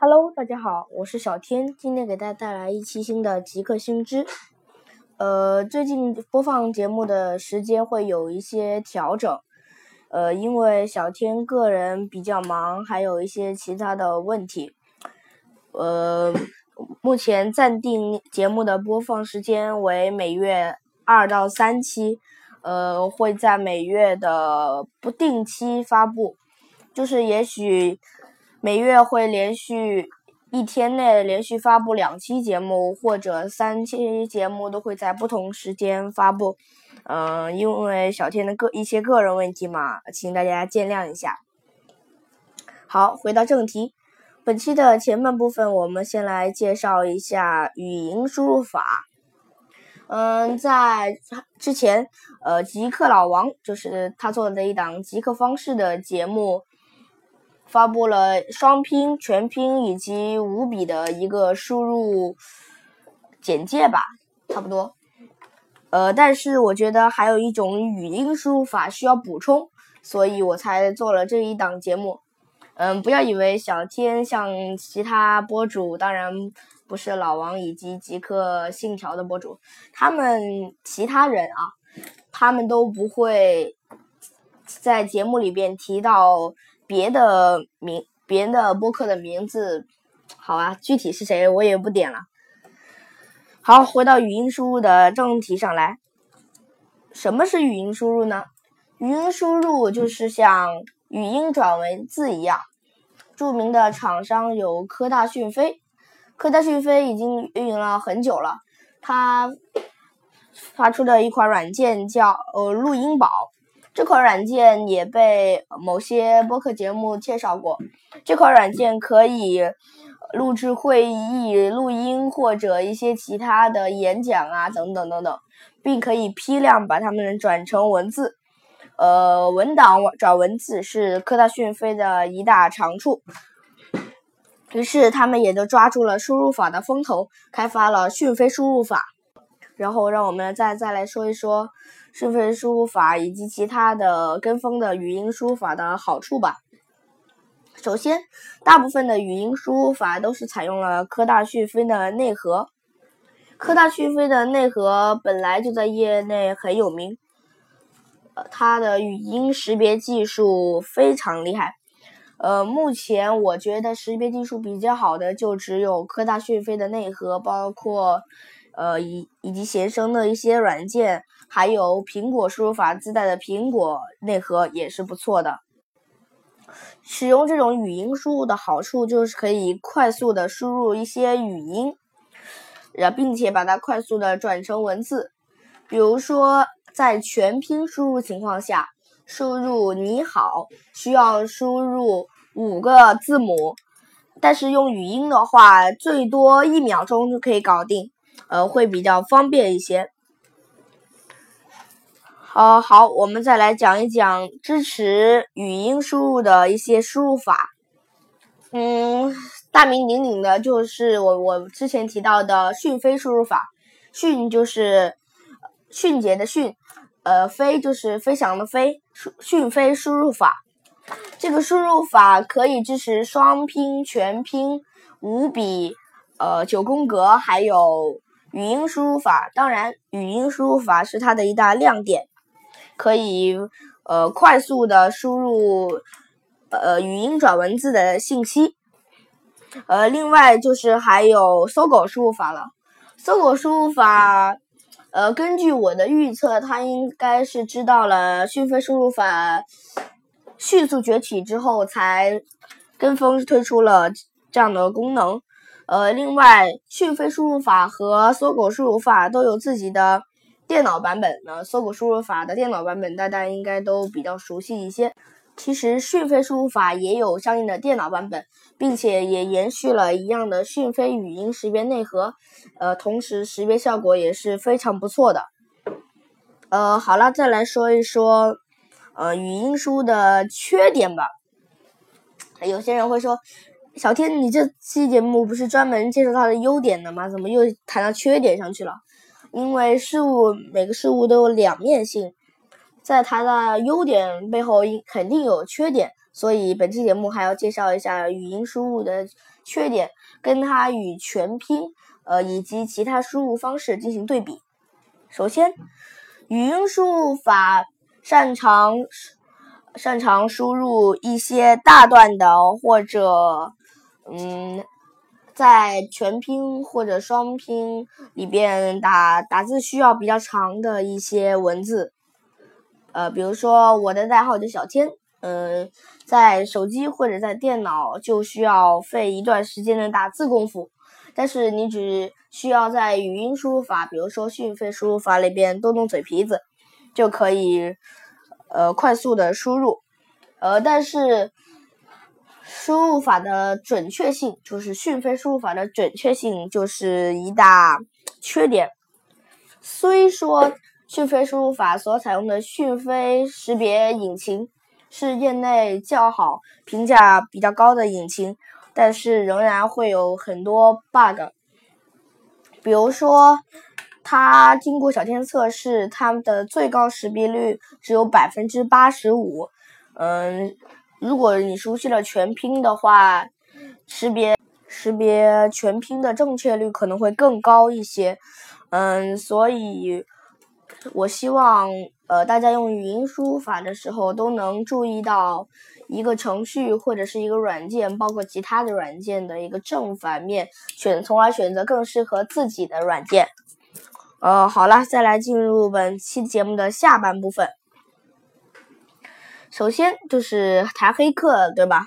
Hello，大家好，我是小天，今天给大家带来一期新的极客星知。呃，最近播放节目的时间会有一些调整，呃，因为小天个人比较忙，还有一些其他的问题。呃，目前暂定节目的播放时间为每月二到三期，呃，会在每月的不定期发布，就是也许。每月会连续一天内连续发布两期节目，或者三期节目都会在不同时间发布。嗯，因为小天的个一些个人问题嘛，请大家见谅一下。好，回到正题，本期的前半部分，我们先来介绍一下语音输入法。嗯，在之前，呃，极客老王就是他做的一档极客方式的节目。发布了双拼、全拼以及五笔的一个输入简介吧，差不多。呃，但是我觉得还有一种语音输入法需要补充，所以我才做了这一档节目。嗯，不要以为小天像其他博主，当然不是老王以及极客信条的博主，他们其他人啊，他们都不会在节目里边提到。别的名，别的播客的名字，好啊，具体是谁我也不点了。好，回到语音输入的正题上来，什么是语音输入呢？语音输入就是像语音转文字一样。著名的厂商有科大讯飞，科大讯飞已经运营了很久了，它发出的一款软件叫呃录音宝。这款软件也被某些播客节目介绍过。这款软件可以录制会议录音或者一些其他的演讲啊，等等等等，并可以批量把它们转成文字。呃，文档转文字是科大讯飞的一大长处。于是他们也就抓住了输入法的风头，开发了讯飞输入法。然后让我们再再来说一说。讯飞输入法以及其他的跟风的语音输入法的好处吧。首先，大部分的语音输入法都是采用了科大讯飞的内核。科大讯飞的内核本来就在业内很有名，呃，它的语音识别技术非常厉害。呃，目前我觉得识别技术比较好的就只有科大讯飞的内核，包括。呃，以以及携生的一些软件，还有苹果输入法自带的苹果内核也是不错的。使用这种语音输入的好处就是可以快速的输入一些语音，然并且把它快速的转成文字。比如说，在全拼输入情况下，输入你好需要输入五个字母，但是用语音的话，最多一秒钟就可以搞定。呃，会比较方便一些。呃好，我们再来讲一讲支持语音输入的一些输入法。嗯，大名鼎鼎的就是我我之前提到的讯飞输入法。讯就是迅捷的迅，呃，飞就是飞翔的飞。讯飞输入法，这个输入法可以支持双拼、全拼、五笔、呃九宫格，还有。语音输入法，当然，语音输入法是它的一大亮点，可以呃快速的输入呃语音转文字的信息。呃，另外就是还有搜狗输入法了。搜狗输入法，呃，根据我的预测，它应该是知道了讯飞输入法迅速崛起之后，才跟风推出了这样的功能。呃，另外，讯飞输入法和搜狗输入法都有自己的电脑版本呢。搜狗输入法的电脑版本大家应该都比较熟悉一些。其实，讯飞输入法也有相应的电脑版本，并且也延续了一样的讯飞语音识别内核。呃，同时识别效果也是非常不错的。呃，好了，再来说一说呃语音输的缺点吧。有些人会说。小天，你这期节目不是专门介绍它的优点的吗？怎么又谈到缺点上去了？因为事物每个事物都有两面性，在它的优点背后肯定有缺点，所以本期节目还要介绍一下语音输入的缺点，跟它与全拼呃以及其他输入方式进行对比。首先，语音输入法擅长擅长输入一些大段的或者嗯。在全拼或者双拼里边打打字需要比较长的一些文字，呃，比如说我的代号叫小天，嗯，在手机或者在电脑就需要费一段时间的打字功夫，但是你只需要在语音输入法，比如说讯飞输入法里边动动嘴皮子，就可以呃快速的输入，呃，但是。输入法的准确性，就是讯飞输入法的准确性，就是一大缺点。虽说讯飞输入法所采用的讯飞识别引擎是业内较好、评价比较高的引擎，但是仍然会有很多 bug。比如说，它经过小天测试，它的最高识别率只有百分之八十五。嗯。如果你熟悉了全拼的话，识别识别全拼的正确率可能会更高一些。嗯，所以我希望呃大家用语音输入法的时候都能注意到一个程序或者是一个软件，包括其他的软件的一个正反面，选从而选择更适合自己的软件。呃，好了，再来进入本期节目的下半部分。首先就是谈黑客，对吧？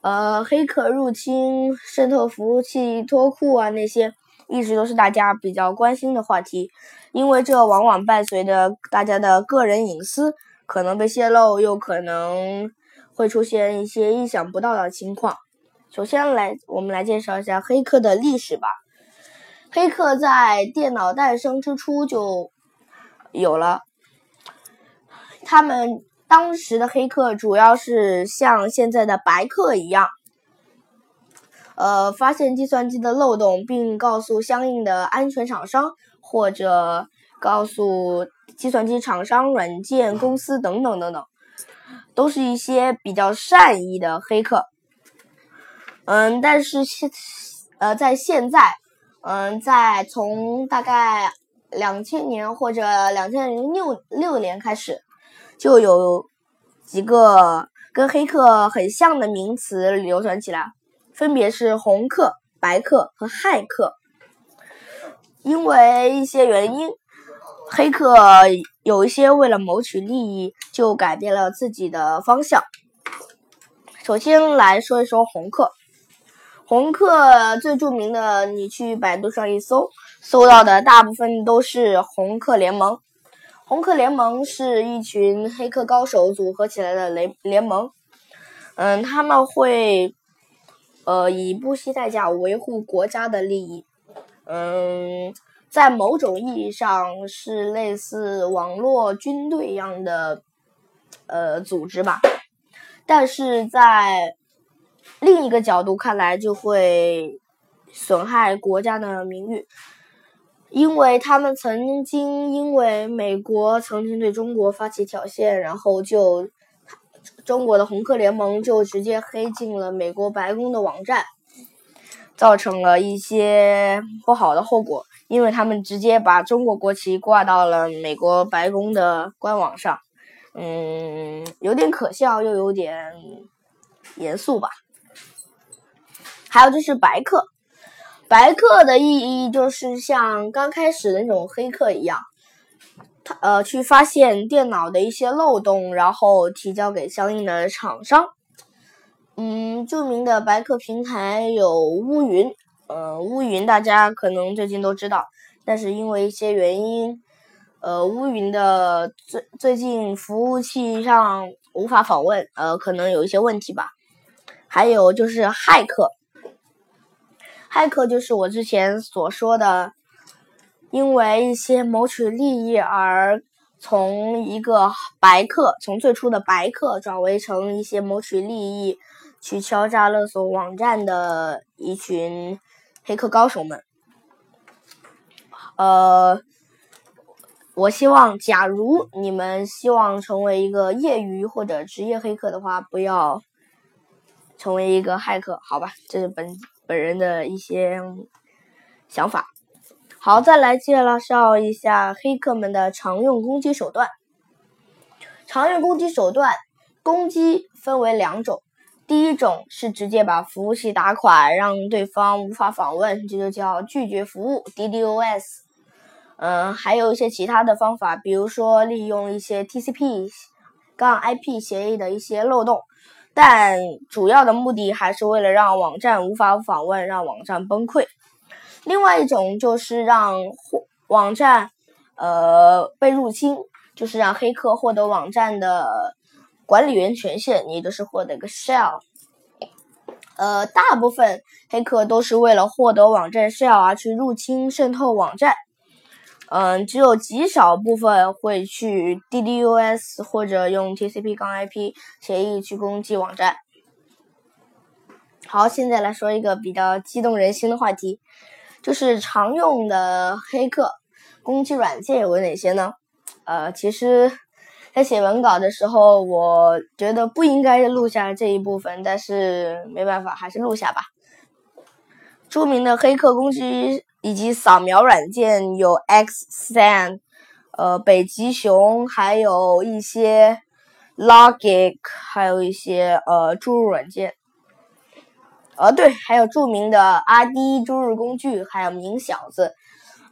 呃，黑客入侵、渗透服务器、脱库啊，那些一直都是大家比较关心的话题，因为这往往伴随着大家的个人隐私可能被泄露，又可能会出现一些意想不到的情况。首先来，我们来介绍一下黑客的历史吧。黑客在电脑诞生之初就有了，他们。当时的黑客主要是像现在的白客一样，呃，发现计算机的漏洞，并告诉相应的安全厂商，或者告诉计算机厂商、软件公司等等等等，都是一些比较善意的黑客。嗯，但是现呃，在现在，嗯，在从大概两千年或者两千零六六年开始。就有几个跟黑客很像的名词流传起来，分别是红客、白客和骇客。因为一些原因，黑客有一些为了谋取利益，就改变了自己的方向。首先来说一说红客，红客最著名的，你去百度上一搜，搜到的大部分都是红客联盟。红客联盟是一群黑客高手组合起来的联联盟，嗯，他们会，呃，以不惜代价维护国家的利益，嗯，在某种意义上是类似网络军队一样的，呃，组织吧，但是在另一个角度看来，就会损害国家的名誉。因为他们曾经因为美国曾经对中国发起挑衅，然后就中国的红客联盟就直接黑进了美国白宫的网站，造成了一些不好的后果。因为他们直接把中国国旗挂到了美国白宫的官网上，嗯，有点可笑又有点严肃吧。还有就是白客。白客的意义就是像刚开始的那种黑客一样，他呃去发现电脑的一些漏洞，然后提交给相应的厂商。嗯，著名的白客平台有乌云，呃，乌云大家可能最近都知道，但是因为一些原因，呃，乌云的最最近服务器上无法访问，呃，可能有一些问题吧。还有就是骇客。骇客就是我之前所说的，因为一些谋取利益而从一个白客，从最初的白客转为成一些谋取利益去敲诈勒索网站的一群黑客高手们。呃，我希望，假如你们希望成为一个业余或者职业黑客的话，不要成为一个骇客，好吧，这是本本人的一些想法。好，再来介绍一下黑客们的常用攻击手段。常用攻击手段，攻击分为两种。第一种是直接把服务器打垮，让对方无法访问，这就叫拒绝服务 （DDoS）。嗯，还有一些其他的方法，比如说利用一些 TCP 杠 IP 协议的一些漏洞，但主要的目的还是为了让网站无法访问，让网站崩溃。另外一种就是让网站呃被入侵，就是让黑客获得网站的。管理员权限，也就是获得个 shell。呃，大部分黑客都是为了获得网站 shell 而去入侵渗透网站。嗯，只有极少部分会去 DDoS 或者用 TCP 杠 IP 协议去攻击网站。好，现在来说一个比较激动人心的话题，就是常用的黑客攻击软件有哪些呢？呃，其实。在写文稿的时候，我觉得不应该录下这一部分，但是没办法，还是录下吧。著名的黑客攻击以及扫描软件有 Xsan，呃，北极熊，还有一些 Logic，还有一些呃注入软件。呃，对，还有著名的阿迪注入工具，还有明小子，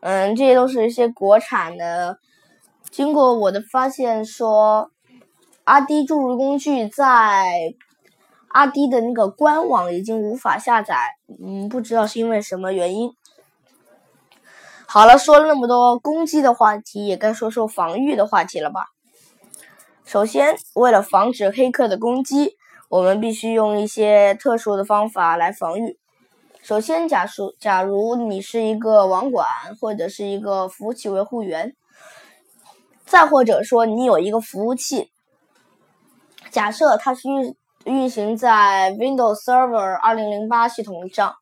嗯，这些都是一些国产的。经过我的发现，说阿迪注入工具在阿迪的那个官网已经无法下载，嗯，不知道是因为什么原因。好了，说了那么多攻击的话题，也该说说防御的话题了吧？首先，为了防止黑客的攻击，我们必须用一些特殊的方法来防御。首先，假如假如你是一个网管或者是一个服务器维护员。再或者说，你有一个服务器，假设它是运运行在 Windows Server 2008系统上。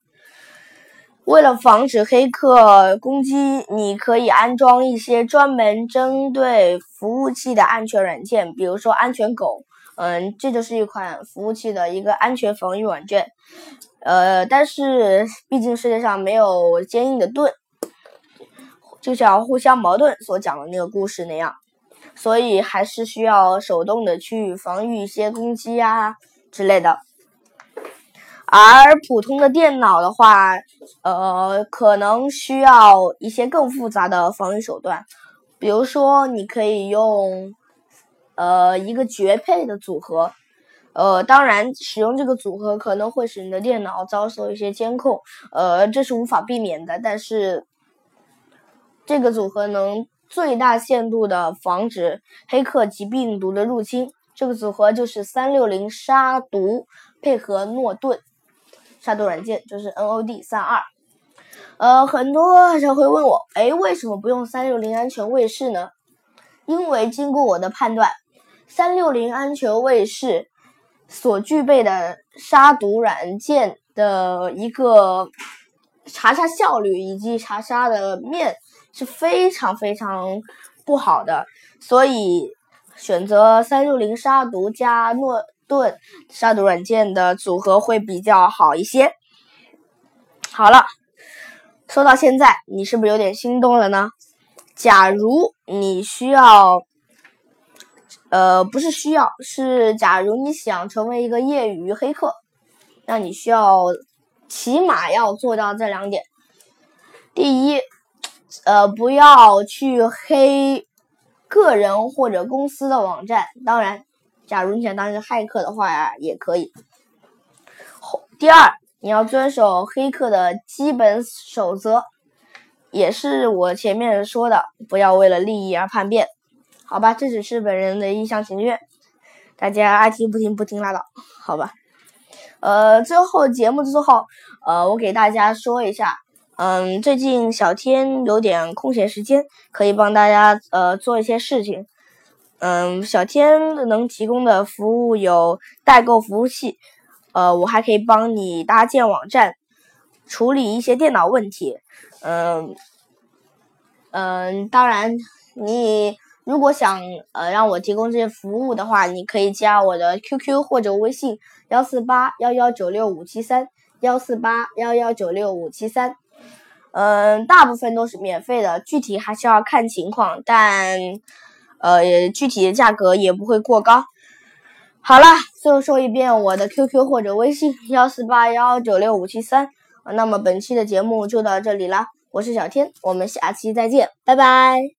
为了防止黑客攻击，你可以安装一些专门针对服务器的安全软件，比如说安全狗。嗯，这就是一款服务器的一个安全防御软件。呃，但是毕竟世界上没有坚硬的盾。就像互相矛盾所讲的那个故事那样，所以还是需要手动的去防御一些攻击啊之类的。而普通的电脑的话，呃，可能需要一些更复杂的防御手段，比如说你可以用呃一个绝配的组合，呃，当然使用这个组合可能会使你的电脑遭受一些监控，呃，这是无法避免的，但是。这个组合能最大限度的防止黑客及病毒的入侵。这个组合就是三六零杀毒配合诺顿杀毒软件，就是 NOD 三二。呃，很多人会问我，哎，为什么不用三六零安全卫士呢？因为经过我的判断，三六零安全卫士所具备的杀毒软件的一个查杀效率以及查杀的面。是非常非常不好的，所以选择三六零杀毒加诺盾杀毒软件的组合会比较好一些。好了，说到现在，你是不是有点心动了呢？假如你需要，呃，不是需要，是假如你想成为一个业余黑客，那你需要起码要做到这两点。第一。呃，不要去黑个人或者公司的网站。当然，假如你想当一个骇客的话呀，也可以。第二，你要遵守黑客的基本守则，也是我前面说的，不要为了利益而叛变。好吧，这只是本人的一厢情愿，大家爱听不听不听拉倒，好吧。呃，最后节目之后，呃，我给大家说一下。嗯，最近小天有点空闲时间，可以帮大家呃做一些事情。嗯，小天能提供的服务有代购服务器，呃，我还可以帮你搭建网站，处理一些电脑问题。嗯嗯，当然你如果想呃让我提供这些服务的话，你可以加我的 QQ 或者微信幺四八幺幺九六五七三幺四八幺幺九六五七三。嗯，大部分都是免费的，具体还是要看情况，但呃具体的价格也不会过高。好了，最后说一遍我的 QQ 或者微信幺四八幺九六五七三。那么本期的节目就到这里了，我是小天，我们下期再见，拜拜。